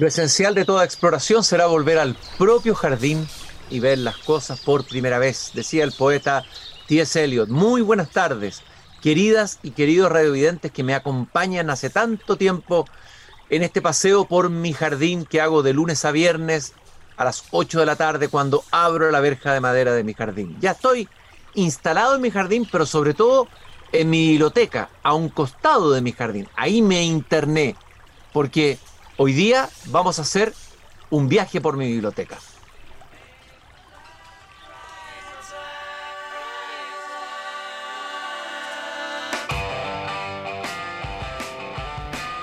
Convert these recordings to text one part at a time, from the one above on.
Lo esencial de toda exploración será volver al propio jardín y ver las cosas por primera vez, decía el poeta T.S. Eliot. Muy buenas tardes, queridas y queridos radiovidentes que me acompañan hace tanto tiempo en este paseo por mi jardín que hago de lunes a viernes a las 8 de la tarde cuando abro la verja de madera de mi jardín. Ya estoy instalado en mi jardín, pero sobre todo en mi biblioteca, a un costado de mi jardín. Ahí me interné, porque Hoy día vamos a hacer un viaje por mi biblioteca.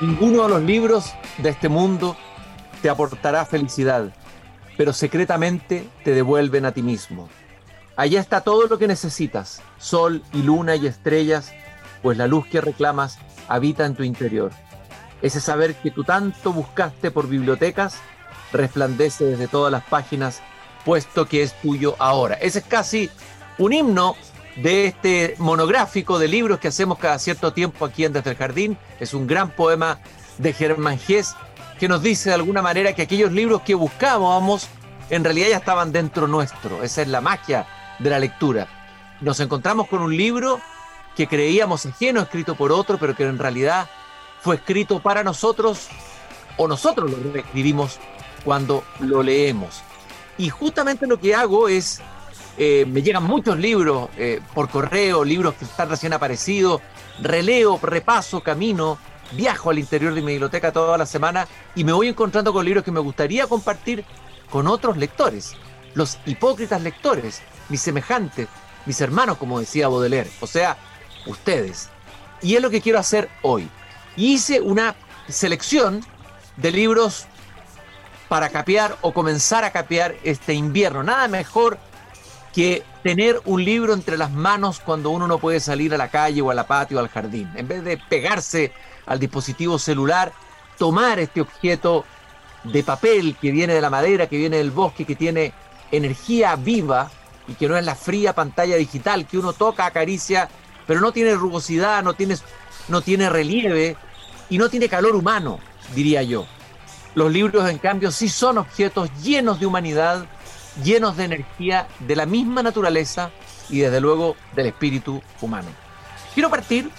Ninguno de los libros de este mundo te aportará felicidad, pero secretamente te devuelven a ti mismo. Allá está todo lo que necesitas, sol y luna y estrellas, pues la luz que reclamas habita en tu interior. Ese saber que tú tanto buscaste por bibliotecas resplandece desde todas las páginas, puesto que es tuyo ahora. Ese es casi un himno de este monográfico de libros que hacemos cada cierto tiempo aquí en Desde el Jardín. Es un gran poema de Germán Gess que nos dice de alguna manera que aquellos libros que buscábamos en realidad ya estaban dentro nuestro. Esa es la magia de la lectura. Nos encontramos con un libro que creíamos ajeno, escrito por otro, pero que en realidad fue escrito para nosotros o nosotros lo escribimos cuando lo leemos. Y justamente lo que hago es, eh, me llegan muchos libros eh, por correo, libros que están recién aparecidos, releo, repaso, camino, viajo al interior de mi biblioteca toda la semana y me voy encontrando con libros que me gustaría compartir con otros lectores, los hipócritas lectores, mis semejantes, mis hermanos, como decía Baudelaire, o sea, ustedes. Y es lo que quiero hacer hoy y hice una selección de libros para capear o comenzar a capear este invierno. Nada mejor que tener un libro entre las manos cuando uno no puede salir a la calle o a la patio o al jardín. En vez de pegarse al dispositivo celular, tomar este objeto de papel que viene de la madera, que viene del bosque, que tiene energía viva y que no es la fría pantalla digital que uno toca, acaricia, pero no tiene rugosidad, no tiene, no tiene relieve, y no tiene calor humano, diría yo. Los libros, en cambio, sí son objetos llenos de humanidad, llenos de energía de la misma naturaleza y desde luego del espíritu humano. Quiero partir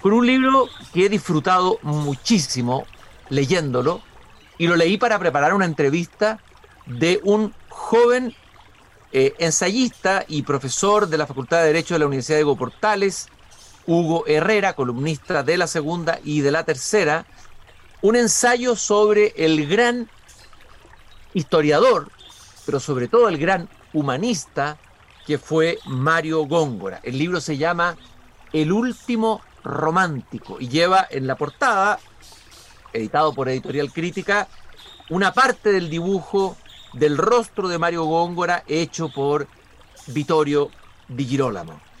con un libro que he disfrutado muchísimo leyéndolo y lo leí para preparar una entrevista de un joven eh, ensayista y profesor de la Facultad de Derecho de la Universidad de Portales, Hugo Herrera, columnista de la segunda y de la tercera, un ensayo sobre el gran historiador, pero sobre todo el gran humanista que fue Mario Góngora. El libro se llama El último romántico y lleva en la portada, editado por Editorial Crítica, una parte del dibujo del rostro de Mario Góngora hecho por Vittorio Di Girolamo.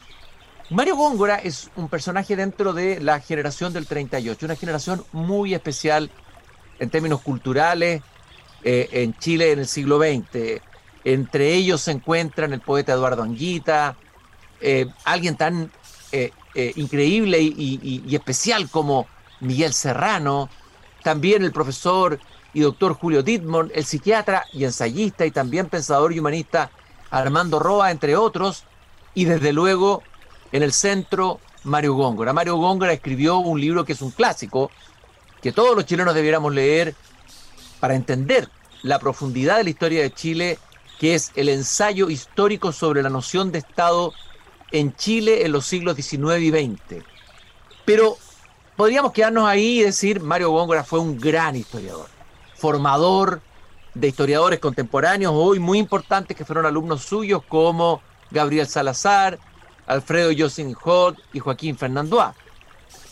Mario Góngora es un personaje dentro de la generación del 38, una generación muy especial en términos culturales eh, en Chile en el siglo XX. Entre ellos se encuentran el poeta Eduardo Anguita, eh, alguien tan eh, increíble y, especial como Miguel Serrano, también el profesor y doctor Julio Dittmond, el psiquiatra y ensayista y también pensador y humanista Armando Roa, entre otros, y desde luego en el centro Mario Góngora. Mario Góngora escribió un libro que es un clásico, que todos los chilenos debiéramos leer para entender la profundidad de la historia de Chile, que es el ensayo histórico sobre la noción de Estado en Chile en los siglos XIX y XX. Pero podríamos quedarnos ahí y decir, Mario Góngora fue un gran historiador, formador de historiadores contemporáneos hoy muy importantes que fueron alumnos suyos como Gabriel Salazar, Alfredo Josin Hoth y Joaquín Fernandoa.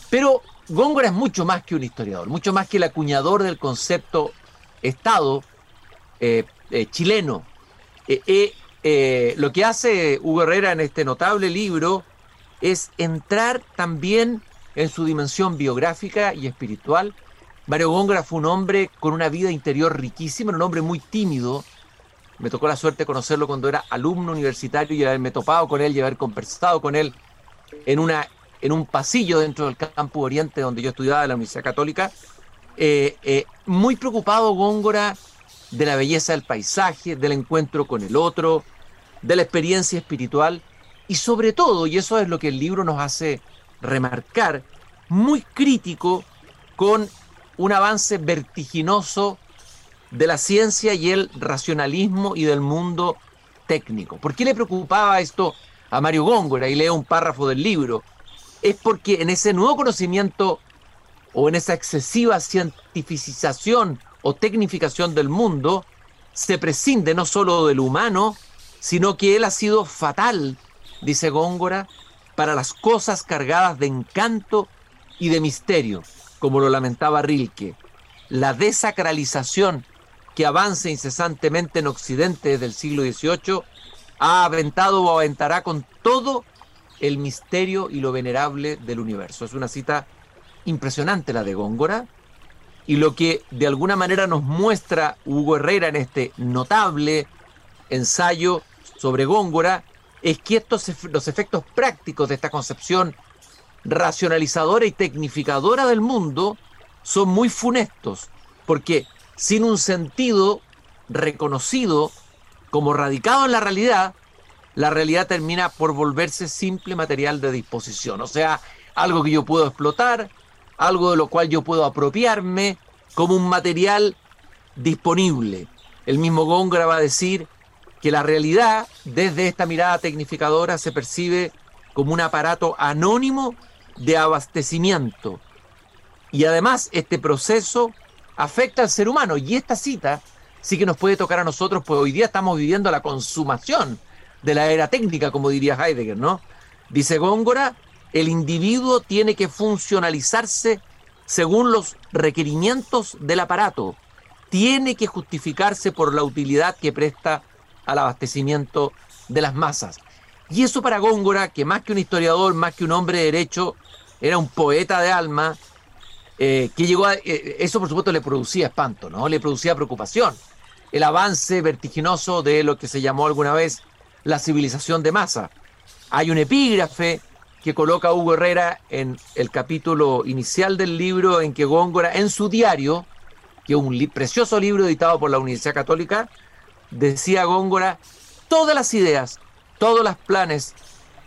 Pero Góngora es mucho más que un historiador, mucho más que el acuñador del concepto Estado eh, eh, chileno. Eh, lo que hace Hugo Herrera en este notable libro es entrar también en su dimensión biográfica y espiritual. Mario Góngora fue un hombre con una vida interior riquísima, un hombre muy tímido, me tocó la suerte de conocerlo cuando era alumno universitario y haberme topado con él y haber conversado con él en, una, en un pasillo dentro del campo oriente donde yo estudiaba en la Universidad Católica. Eh, eh, muy preocupado Góngora de la belleza del paisaje, del encuentro con el otro, de la experiencia espiritual y sobre todo, y eso es lo que el libro nos hace remarcar, muy crítico con un avance vertiginoso de la ciencia y el racionalismo y del mundo técnico. ¿Por qué le preocupaba esto a Mario Góngora? Y leo un párrafo del libro. Es porque en ese nuevo conocimiento o en esa excesiva cientificización o tecnificación del mundo, se prescinde no solo del humano, sino que él ha sido fatal, dice Góngora, para las cosas cargadas de encanto y de misterio, como lo lamentaba Rilke. La desacralización que avanza incesantemente en Occidente desde el siglo XVIII ha aventado o aventará con todo el misterio y lo venerable del universo. Es una cita impresionante la de Góngora, y lo que de alguna manera nos muestra Hugo Herrera en este notable ensayo sobre Góngora es que estos, los efectos prácticos de esta concepción racionalizadora y tecnificadora del mundo son muy funestos, porque sin un sentido reconocido como radicado en la realidad, la realidad termina por volverse simple material de disposición, o sea, algo que yo puedo explotar, algo de lo cual yo puedo apropiarme como un material disponible. El mismo Góngora va a decir que la realidad, desde esta mirada tecnificadora, se percibe como un aparato anónimo de abastecimiento. Y además este proceso afecta al ser humano. Y esta cita sí que nos puede tocar a nosotros, pues hoy día estamos viviendo la consumación de la era técnica, como diría Heidegger, ¿no? Dice Góngora, el individuo tiene que funcionalizarse según los requerimientos del aparato. Tiene que justificarse por la utilidad que presta al abastecimiento de las masas. Y eso para Góngora, que más que un historiador, más que un hombre de derecho, era un poeta de alma, eh, que llegó a... Eh, eso por supuesto le producía espanto, ¿no? Le producía preocupación. El avance vertiginoso de lo que se llamó alguna vez la civilización de masa. Hay un epígrafe que coloca Hugo Herrera en el capítulo inicial del libro en que Góngora, en su diario, que es un precioso libro editado por la Universidad Católica, decía Góngora, todas las ideas, todos los planes,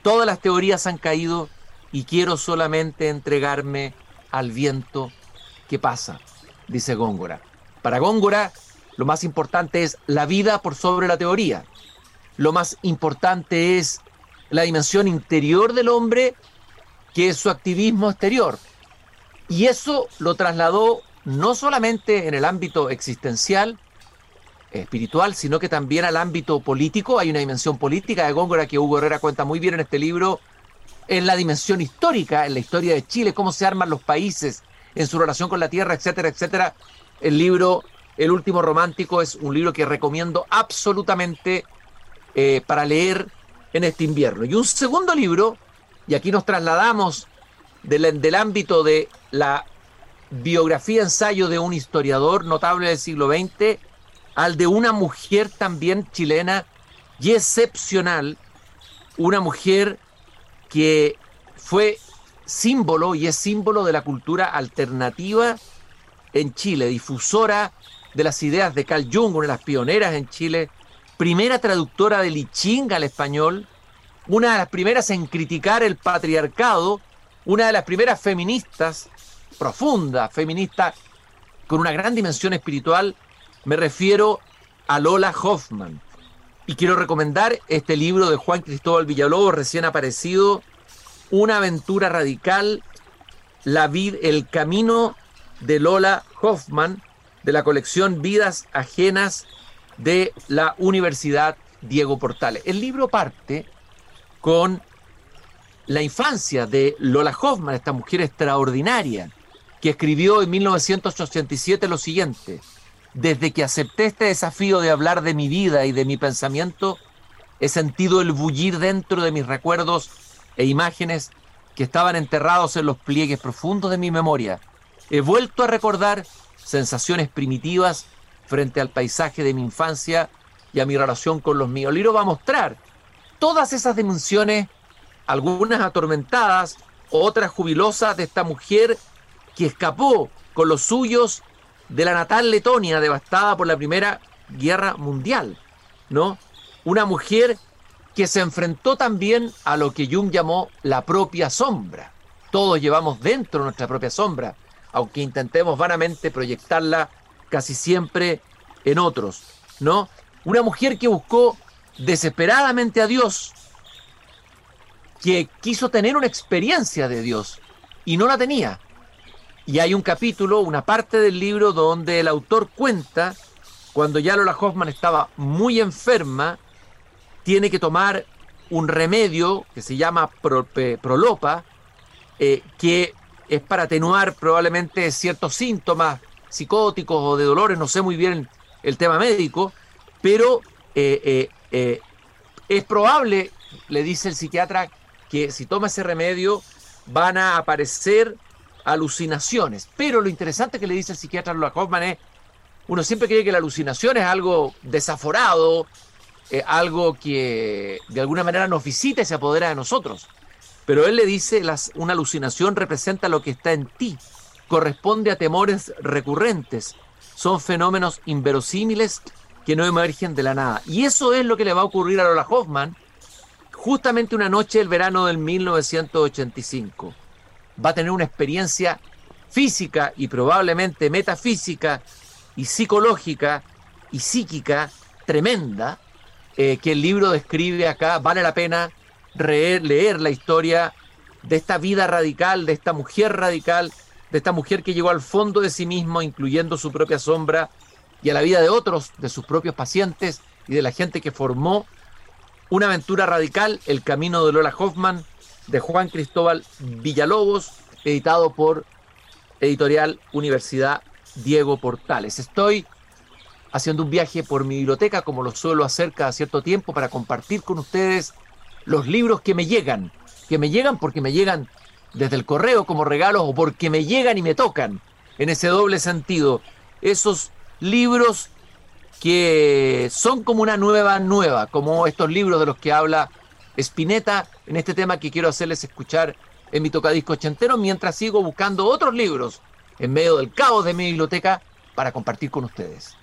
todas las teorías han caído y quiero solamente entregarme al viento que pasa, dice Góngora. Para Góngora, lo más importante es la vida por sobre la teoría. Lo más importante es la dimensión interior del hombre, que es su activismo exterior. Y eso lo trasladó no solamente en el ámbito existencial, espiritual, sino que también al ámbito político. Hay una dimensión política de Góngora que Hugo Herrera cuenta muy bien en este libro, en la dimensión histórica, en la historia de Chile, cómo se arman los países en su relación con la tierra, etcétera, etcétera. El libro El último romántico es un libro que recomiendo absolutamente eh, para leer en este invierno. Y un segundo libro, y aquí nos trasladamos del, del ámbito de la biografía ensayo de un historiador notable del siglo XX al de una mujer también chilena y excepcional, una mujer que fue símbolo y es símbolo de la cultura alternativa en Chile, difusora de las ideas de Carl Jung, una de las pioneras en Chile, primera traductora de I al español, una de las primeras en criticar el patriarcado, una de las primeras feministas, profunda feminista, con una gran dimensión espiritual, me refiero a Lola Hoffman. Y quiero recomendar este libro de Juan Cristóbal Villalobos, recién aparecido, Una aventura radical, la vid, el camino de Lola Hoffman, de la colección Vidas Ajenas de la Universidad Diego Portales. El libro parte con la infancia de Lola Hoffman, esta mujer extraordinaria, que escribió en 1987 lo siguiente, desde que acepté este desafío de hablar de mi vida y de mi pensamiento, he sentido el bullir dentro de mis recuerdos e imágenes que estaban enterrados en los pliegues profundos de mi memoria. He vuelto a recordar sensaciones primitivas frente al paisaje de mi infancia y a mi relación con los míos. El libro va a mostrar todas esas dimensiones, algunas atormentadas, otras jubilosas de esta mujer que escapó con los suyos de la natal Letonia devastada por la Primera Guerra Mundial, ¿no? Una mujer que se enfrentó también a lo que Jung llamó la propia sombra. Todos llevamos dentro nuestra propia sombra, aunque intentemos vanamente proyectarla casi siempre en otros, ¿no? Una mujer que buscó desesperadamente a Dios, que quiso tener una experiencia de Dios y no la tenía. Y hay un capítulo, una parte del libro donde el autor cuenta cuando ya Lola Hoffman estaba muy enferma, tiene que tomar un remedio que se llama Prolopa, eh, que es para atenuar probablemente ciertos síntomas psicóticos o de dolores, no sé muy bien el tema médico, pero eh, eh, es probable, le dice el psiquiatra, que si toma ese remedio van a aparecer alucinaciones. Pero lo interesante que le dice el psiquiatra Lola Hoffman es, uno siempre cree que la alucinación es algo desaforado, eh, algo que de alguna manera nos visita y se apodera de nosotros. Pero él le dice, una alucinación representa lo que está en ti, corresponde a temores recurrentes, son fenómenos inverosímiles que no emergen de la nada. Y eso es lo que le va a ocurrir a Lola Hoffman justamente una noche del verano del 1985 va a tener una experiencia física y probablemente metafísica y psicológica y psíquica tremenda eh, que el libro describe acá. Vale la pena leer la historia de esta vida radical, de esta mujer radical, de esta mujer que llegó al fondo de sí mismo, incluyendo su propia sombra, y a la vida de otros, de sus propios pacientes y de la gente que formó una aventura radical, El Camino de Lola Hoffman, de Juan Cristóbal Villalobos, editado por Editorial Universidad Diego Portales. Estoy haciendo un viaje por mi biblioteca, como lo suelo hacer cada cierto tiempo, para compartir con ustedes los libros que me llegan, que me llegan porque me llegan desde el correo como regalos o porque me llegan y me tocan, en ese doble sentido. Esos libros que son como una nueva nueva, como estos libros de los que habla Spinetta en este tema que quiero hacerles escuchar en mi tocadisco ochentero mientras sigo buscando otros libros en medio del caos de mi biblioteca para compartir con ustedes.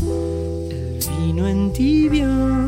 El vino en tibia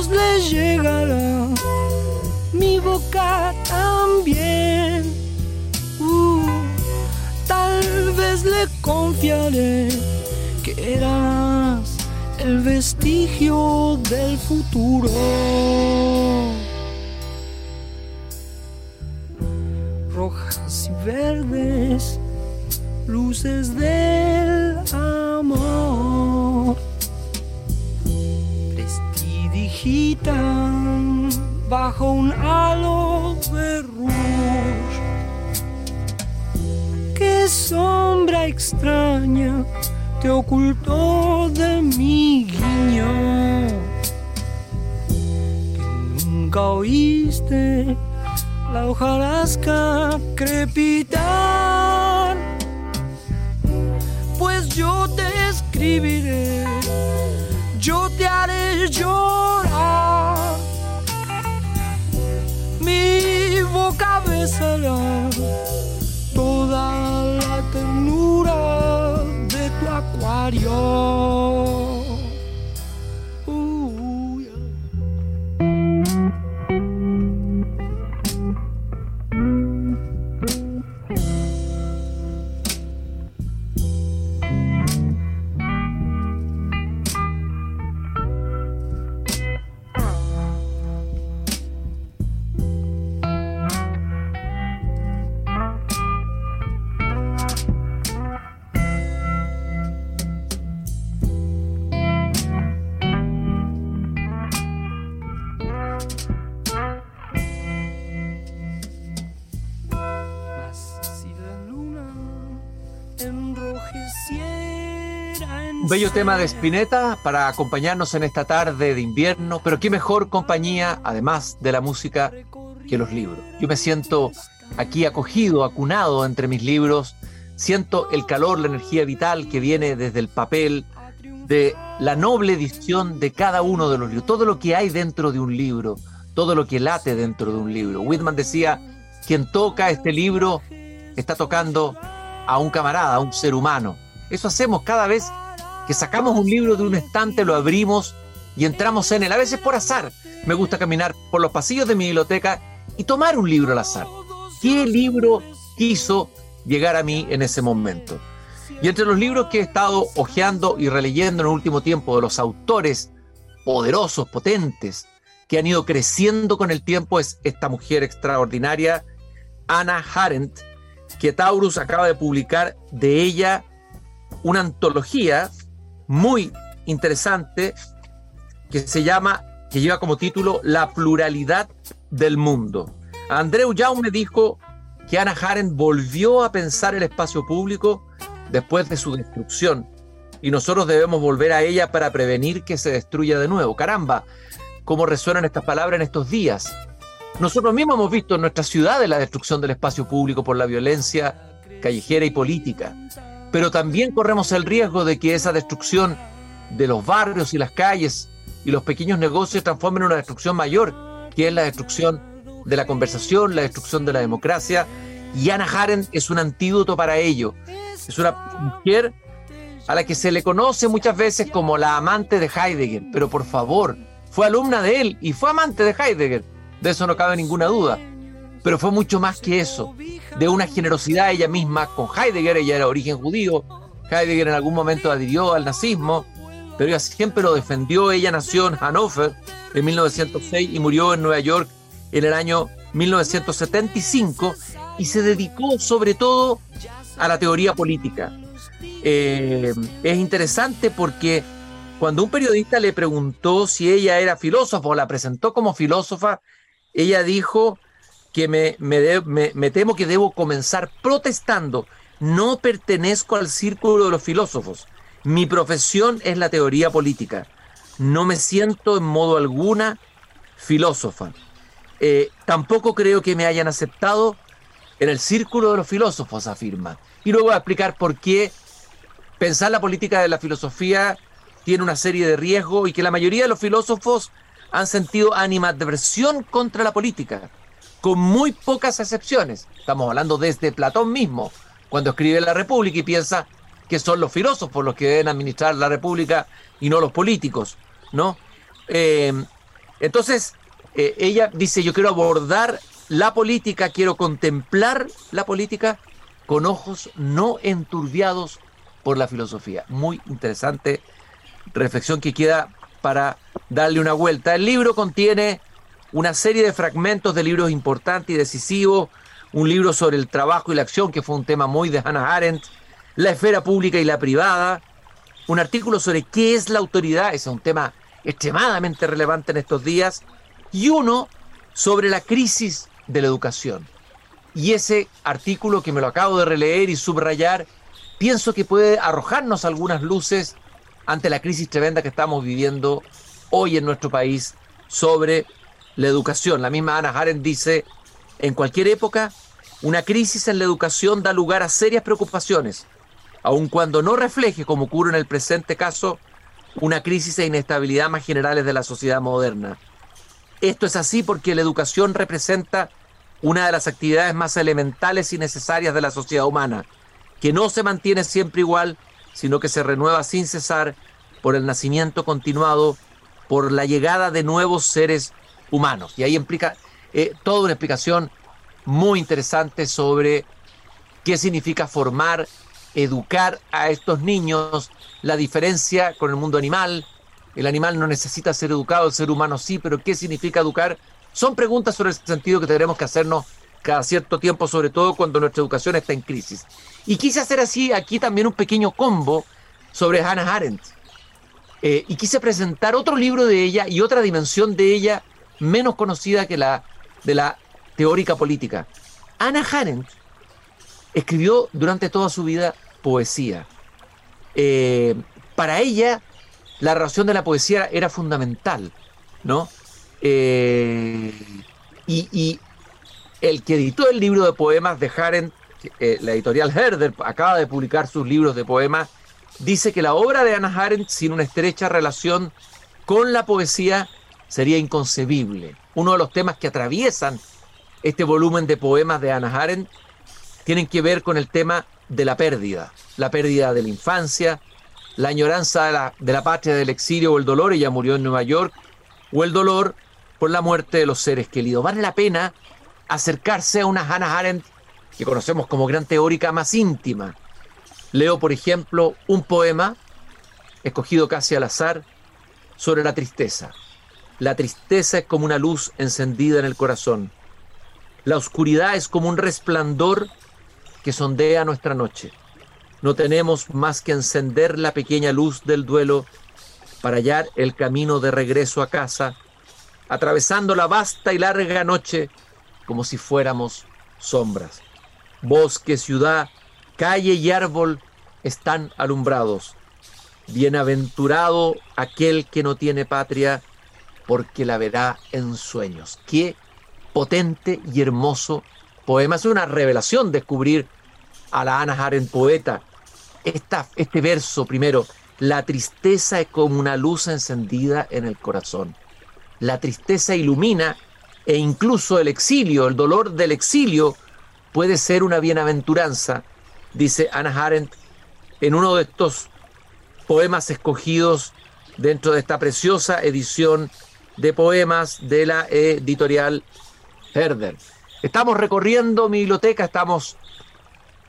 voz le llegará, mi boca también. Uh, tal vez le confiaré que eras el vestigio del futuro. Rojas y verdes, luces del bajo un halo de rouge. Qué sombra extraña te ocultó de mi guiño. Que nunca oíste la hojarasca crepitar. Pues yo te escribiré yo te haré llorar. Toda la ternura de tu acuario. Bello tema de Spinetta para acompañarnos en esta tarde de invierno, pero qué mejor compañía, además de la música, que los libros. Yo me siento aquí acogido, acunado entre mis libros, siento el calor, la energía vital que viene desde el papel, de la noble edición de cada uno de los libros, todo lo que hay dentro de un libro, todo lo que late dentro de un libro. Whitman decía, quien toca este libro está tocando a un camarada, a un ser humano. Eso hacemos cada vez que sacamos un libro de un estante, lo abrimos y entramos en él, a veces por azar. Me gusta caminar por los pasillos de mi biblioteca y tomar un libro al azar. ¿Qué libro quiso llegar a mí en ese momento? Y entre los libros que he estado hojeando y releyendo en el último tiempo de los autores poderosos, potentes, que han ido creciendo con el tiempo, es esta mujer extraordinaria, Anna Arendt, que Taurus acaba de publicar de ella una antología muy interesante que se llama, que lleva como título La pluralidad del mundo. Andreu me dijo que Ana Arendt volvió a pensar el espacio público después de su destrucción y nosotros debemos volver a ella para prevenir que se destruya de nuevo. Caramba, cómo resuenan estas palabras en estos días. Nosotros mismos hemos visto en nuestra ciudad la destrucción del espacio público por la violencia callejera y política pero también corremos el riesgo de que esa destrucción de los barrios y las calles y los pequeños negocios se transforme en una destrucción mayor, que es la destrucción de la conversación, la destrucción de la democracia. Y Anna Arendt es un antídoto para ello. Es una mujer a la que se le conoce muchas veces como la amante de Heidegger, pero por favor, fue alumna de él y fue amante de Heidegger, de eso no cabe ninguna duda. Pero fue mucho más que eso de una generosidad ella misma con Heidegger, ella era de origen judío, Heidegger en algún momento adhirió al nazismo, pero ella siempre lo defendió, ella nació en Hannover en 1906 y murió en Nueva York en el año 1975 y se dedicó sobre todo a la teoría política. Eh, es interesante porque cuando un periodista le preguntó si ella era filósofa o la presentó como filósofa, ella dijo que me, me, temo que debo comenzar protestando. No pertenezco al círculo de los filósofos. Mi profesión es la teoría política. No me siento en modo alguna filósofa. Eh, tampoco creo que me hayan aceptado en el círculo de los filósofos, afirma. Y luego voy a explicar por qué pensar la política de la filosofía tiene una serie de riesgos y que la mayoría de los filósofos han sentido animadversión contra la política con muy pocas excepciones. Estamos hablando desde Platón mismo, cuando escribe la República y piensa que son los filósofos los que deben administrar la República y no los políticos, ¿no? Eh, entonces, eh, ella dice, yo quiero abordar la política, quiero contemplar la política con ojos no enturbiados por la filosofía. Muy interesante reflexión que queda para darle una vuelta. El libro contiene una serie de fragmentos de libros importantes y decisivos, un libro sobre el trabajo y la acción, que fue un tema muy de Hannah Arendt, la esfera pública y la privada, un artículo sobre qué es la autoridad, es un tema extremadamente relevante en estos días, y uno sobre la crisis de la educación. Y ese artículo que me lo acabo de releer y subrayar, pienso que puede arrojarnos algunas luces ante la crisis tremenda que estamos viviendo hoy en nuestro país sobre la educación. La misma Ana Arendt dice, en cualquier época, una crisis en la educación da lugar a serias preocupaciones, aun cuando no refleje, como ocurre en el presente caso, una crisis e inestabilidad más generales de la sociedad moderna. Esto es así porque la educación representa una de las actividades más elementales y necesarias de la sociedad humana, que no se mantiene siempre igual, sino que se renueva sin cesar por el nacimiento continuado, por la llegada de nuevos seres humanos. Y ahí implica eh, toda una explicación muy interesante sobre qué significa formar, educar a estos niños, la diferencia con el mundo animal. El animal no necesita ser educado, el ser humano sí, pero ¿qué significa educar? Son preguntas sobre el sentido que tendremos que hacernos cada cierto tiempo, sobre todo cuando nuestra educación está en crisis. Y quise hacer así aquí también un pequeño combo sobre Hannah Arendt. Eh, y quise presentar otro libro de ella y otra dimensión de ella menos conocida que la de la teórica política. Anna Arendt escribió durante toda su vida poesía. Eh, para ella, la relación de la poesía era fundamental, ¿no? Eh, y, el que editó el libro de poemas de Haren, eh, la editorial Herder, acaba de publicar sus libros de poemas, dice que la obra de Anna Arendt, sin una estrecha relación con la poesía, sería inconcebible. Uno de los temas que atraviesan este volumen de poemas de Anna Arendt tienen que ver con el tema de la pérdida, la pérdida de la infancia, la añoranza de la, de la patria del exilio o el dolor, ella murió en Nueva York, o el dolor por la muerte de los seres queridos. Vale la pena acercarse a una Hannah Arendt que conocemos como gran teórica más íntima. Leo, por ejemplo, un poema escogido casi al azar sobre la tristeza. La tristeza es como una luz encendida en el corazón. La oscuridad es como un resplandor que sondea nuestra noche. No tenemos más que encender la pequeña luz del duelo para hallar el camino de regreso a casa, atravesando la vasta y larga noche como si fuéramos sombras. Bosque, ciudad, calle y árbol están alumbrados. Bienaventurado aquel que no tiene patria, porque la verá en sueños. Qué potente y hermoso poema. Es una revelación descubrir a la Ana Arendt poeta. este verso primero, la tristeza es como una luz encendida en el corazón. La tristeza ilumina e incluso el exilio, el dolor del exilio puede ser una bienaventuranza, dice Ana Arendt en uno de estos poemas escogidos dentro de esta preciosa edición de poemas de la editorial Herder. Estamos recorriendo mi biblioteca, estamos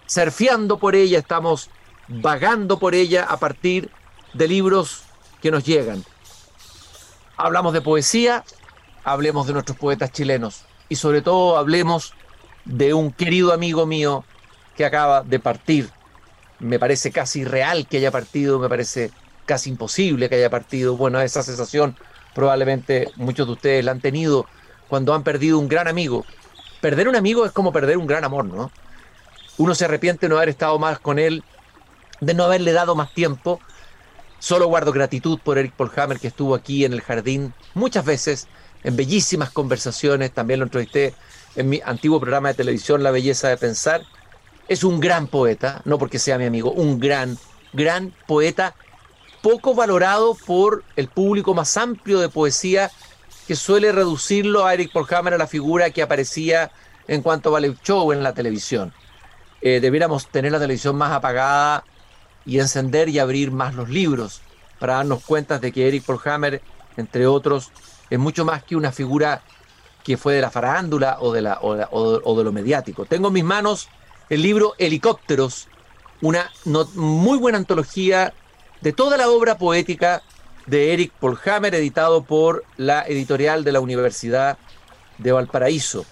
surfeando por ella, estamos vagando por ella a partir de libros que nos llegan. Hablamos de poesía, hablemos de nuestros poetas chilenos y sobre todo hablemos de un querido amigo mío que acaba de partir. Me parece casi real que haya partido, me parece casi imposible que haya partido. Bueno, esa sensación probablemente muchos de ustedes la han tenido cuando han perdido un gran amigo. Perder un amigo es como perder un gran amor, ¿no? Uno se arrepiente de no haber estado más con él, de no haberle dado más tiempo, Solo guardo gratitud por Eric Polhammer que estuvo aquí en el jardín muchas veces, en bellísimas conversaciones, también lo entrevisté en mi antiguo programa de televisión La Belleza de Pensar. Es un gran poeta, no porque sea mi amigo, un gran, gran poeta, poco valorado por el público más amplio de poesía que suele reducirlo a Eric Polhammer a la figura que aparecía en cuanto a en la televisión. Eh, debiéramos tener la televisión más apagada y encender y abrir más los libros para darnos cuenta de que Eric Polhammer, entre otros, es mucho más que una figura que fue de la farándula o de, la, o, de lo mediático. Tengo en mis manos el libro Helicópteros, una muy buena antología de toda la obra poética de Eric Polhammer, editado por la editorial de la Universidad de Valparaíso.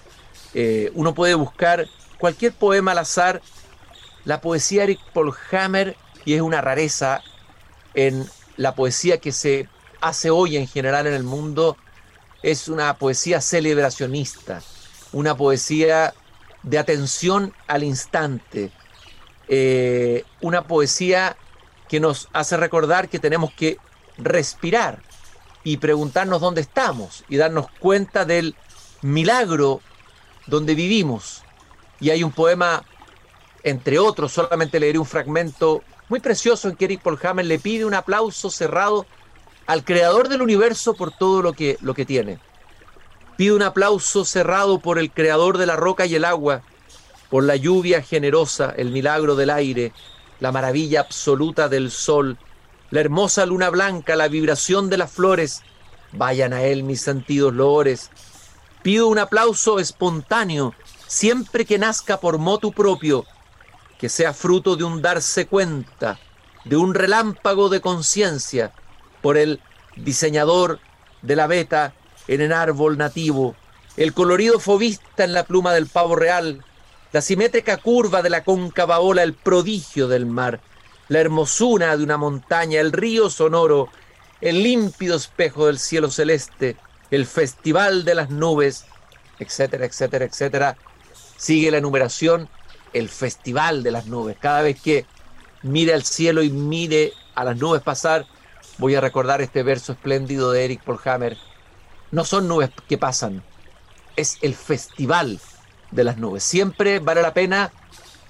Eh, uno puede buscar cualquier poema al azar. La poesía de Eric Polhammer y es una rareza en la poesía que se hace hoy en general en el mundo. Es una poesía celebracionista, una poesía de atención al instante, eh, una poesía que nos hace recordar que tenemos que respirar y preguntarnos dónde estamos y darnos cuenta del milagro donde vivimos. Y hay un poema, entre otros, solamente leeré un fragmento muy precioso en que Eric Polhammer le pide un aplauso cerrado al creador del universo por todo lo que, lo que tiene. Pide un aplauso cerrado por el creador de la roca y el agua, por la lluvia generosa, el milagro del aire, la maravilla absoluta del sol, la hermosa luna blanca, la vibración de las flores. Vayan a él mis sentidos loores. Pido un aplauso espontáneo, siempre que nazca por motu propio, que sea fruto de un darse cuenta, de un relámpago de conciencia por el diseñador de la beta en el árbol nativo, el colorido fobista en la pluma del pavo real, la simétrica curva de la cóncava ola, el prodigio del mar, la hermosura de una montaña, el río sonoro, el límpido espejo del cielo celeste, el festival de las nubes, etcétera, etcétera, etcétera. Sigue la enumeración el Festival de las Nubes. Cada vez que mire al cielo y mire a las nubes pasar, voy a recordar este verso espléndido de Eric Polhammer. No son nubes que pasan, es el festival de las nubes. Siempre vale la pena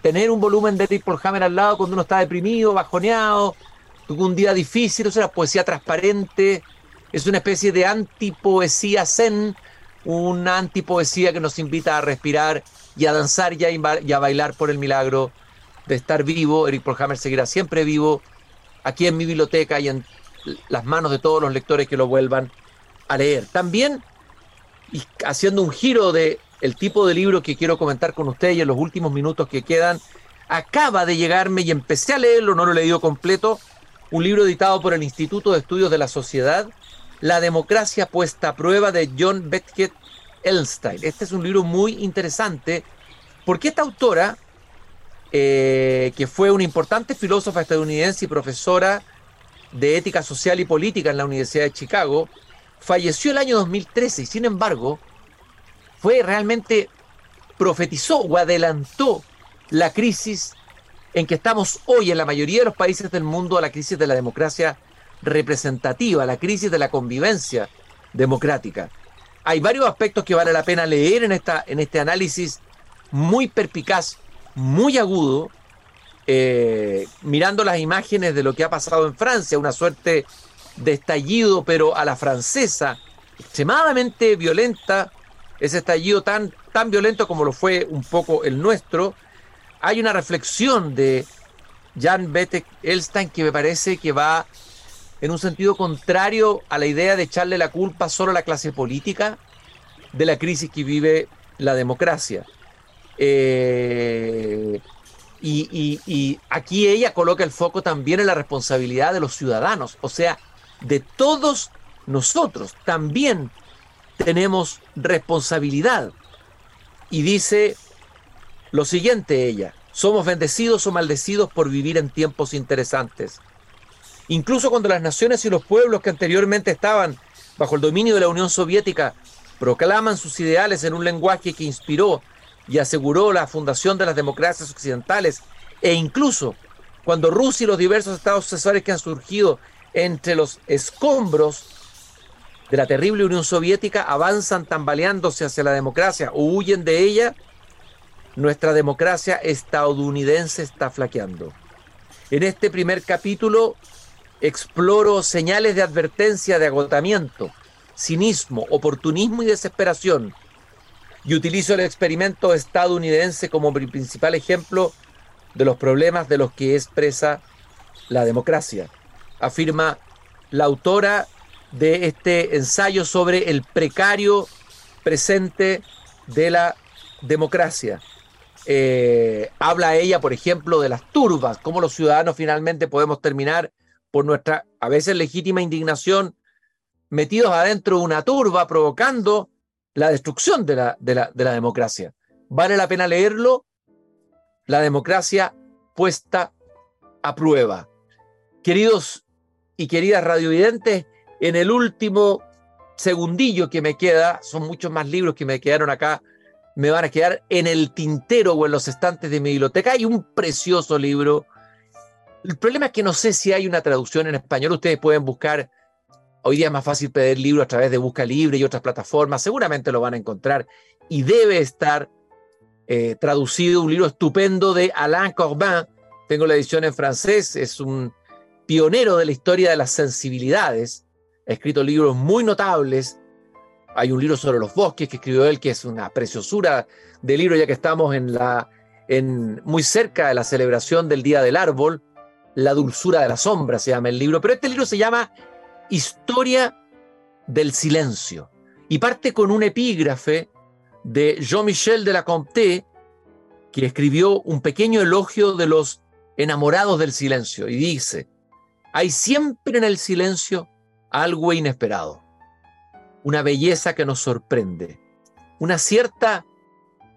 tener un volumen de Eric Polhammer al lado cuando uno está deprimido, bajoneado, tuvo un día difícil, o sea, poesía transparente, es una especie de antipoesía zen, una antipoesía que nos invita a respirar y a danzar y a, bailar por el milagro de estar vivo. Eric Polhammer seguirá siempre vivo aquí en mi biblioteca y en las manos de todos los lectores que lo vuelvan a leer. También, y haciendo un giro de tipo de libro que quiero comentar con ustedes en los últimos minutos que quedan, acaba de llegarme y empecé a leerlo, no lo he leído completo, un libro editado por el Instituto de Estudios de la Sociedad, La democracia puesta a prueba de John Beckett Elstein. Este es un libro muy interesante porque esta autora, eh, que fue una importante filósofa estadounidense y profesora de ética social y política en la Universidad de Chicago, falleció el año 2013 y sin embargo fue realmente profetizó o adelantó la crisis en que estamos hoy en la mayoría de los países del mundo, la crisis de la democracia representativa, la crisis de la convivencia democrática. Hay varios aspectos que vale la pena leer en, esta, en este análisis muy perpicaz, muy agudo, eh, mirando las imágenes de lo que ha pasado en Francia, una suerte de estallido, pero a la francesa, extremadamente violenta, ese estallido tan, tan violento como lo fue un poco el nuestro, hay una reflexión de Jan Betek Elstein que me parece que va en un sentido contrario a la idea de echarle la culpa solo a la clase política de la crisis que vive la democracia. Eh, y, y, aquí ella coloca el foco también en la responsabilidad de los ciudadanos, o sea, de todos nosotros también tenemos responsabilidad. Y dice lo siguiente ella, somos bendecidos o maldecidos por vivir en tiempos interesantes. Incluso cuando las naciones y los pueblos que anteriormente estaban bajo el dominio de la Unión Soviética proclaman sus ideales en un lenguaje que inspiró y aseguró la fundación de las democracias occidentales, e incluso cuando Rusia y los diversos estados sucesores que han surgido entre los escombros de la terrible Unión Soviética avanzan tambaleándose hacia la democracia o huyen de ella, nuestra democracia estadounidense está flaqueando. En este primer capítulo exploro señales de advertencia de agotamiento, cinismo, oportunismo y desesperación, y utilizo el experimento estadounidense como principal ejemplo de los problemas de los que expresa la democracia, afirma la autora de este ensayo sobre el precario presente de la democracia. Eh, habla ella, por ejemplo, de las turbas, cómo los ciudadanos finalmente podemos terminar por nuestra a veces legítima indignación metidos adentro de una turba provocando la destrucción de la, de la, de la democracia. Vale la pena leerlo. La democracia puesta a prueba. Queridos y queridas radiovidentes, en el último segundillo que me queda, son muchos más libros que me quedaron acá, me van a quedar en el tintero o en los estantes de mi biblioteca. Hay un precioso libro. El problema es que no sé si hay una traducción en español. Ustedes pueden buscar, hoy día es más fácil pedir libros a través de Busca Libre y otras plataformas. Seguramente lo van a encontrar y debe estar eh, traducido un libro estupendo de Alain Corbin. Tengo la edición en francés, es un pionero de la historia de las sensibilidades ha escrito libros muy notables. Hay un libro sobre los bosques que escribió él, que es una preciosura de libro, ya que estamos en la, en, muy cerca de la celebración del Día del Árbol. La dulzura de la sombra se llama el libro, pero este libro se llama Historia del Silencio. Y parte con un epígrafe de Jean-Michel de la Comté, que escribió un pequeño elogio de los enamorados del silencio y dice, hay siempre en el silencio algo inesperado, una belleza que nos sorprende, una cierta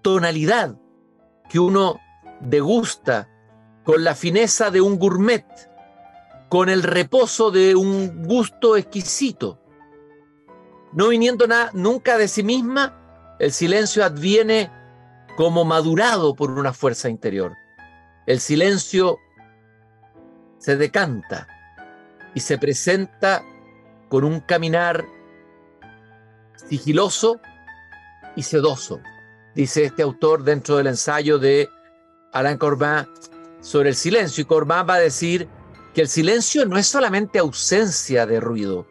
tonalidad que uno degusta con la fineza de un gourmet, con el reposo de un gusto exquisito. No viniendo nada nunca de sí misma, el silencio adviene como madurado por una fuerza interior. El silencio se decanta y se presenta con un caminar sigiloso y sedoso, dice este autor dentro del ensayo de Alain Corbin sobre el silencio. Y Corbin va a decir que el silencio no es solamente ausencia de ruido.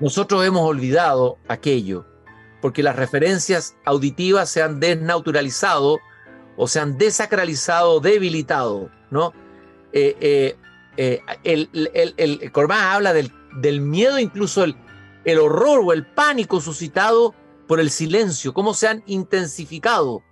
Nosotros hemos olvidado aquello, porque las referencias auditivas se han desnaturalizado o se han desacralizado, debilitado, ¿no? Eh, eh, eh, el, el, habla del, del, miedo, incluso el, el horror o el pánico suscitado por el silencio, cómo se han intensificado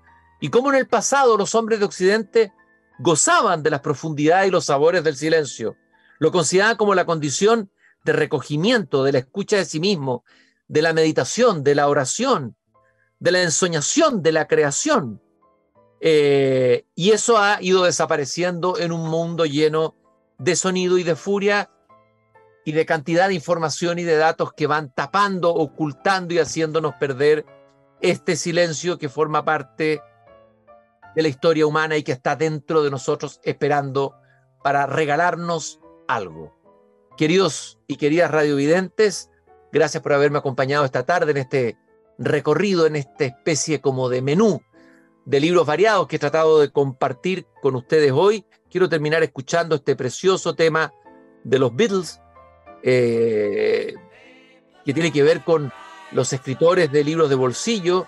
y cómo en el pasado los hombres de Occidente gozaban de las profundidades y los sabores del silencio. Lo consideraban como la condición de recogimiento, de la escucha de sí mismo, de la meditación, de la oración, de la ensoñación, de la creación. Eh, y eso ha ido desapareciendo en un mundo lleno de sonido y de furia y de cantidad de información y de datos que van tapando, ocultando y haciéndonos perder este silencio que forma parte de la historia humana y que está dentro de nosotros esperando para regalarnos algo. Queridos y queridas radiovidentes, gracias por haberme acompañado esta tarde en este recorrido, en esta especie como de menú de libros variados que he tratado de compartir con ustedes hoy. Quiero terminar escuchando este precioso tema de los Beatles, eh, que tiene que ver con los escritores de libros de bolsillo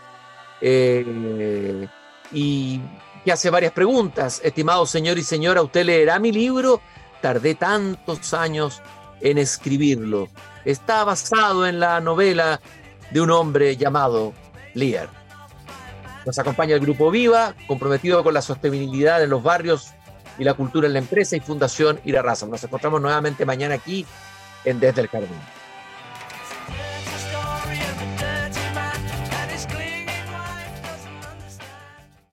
eh, y que hace varias preguntas. Estimado señor y señora, ¿usted leerá mi libro? Tardé tantos años en escribirlo. Está basado en la novela de un hombre llamado Lear. Nos acompaña el Grupo Viva, comprometido con la sostenibilidad en los barrios y la cultura en la empresa y Fundación Ira Raza. Nos encontramos nuevamente mañana aquí en Desde el Jardín.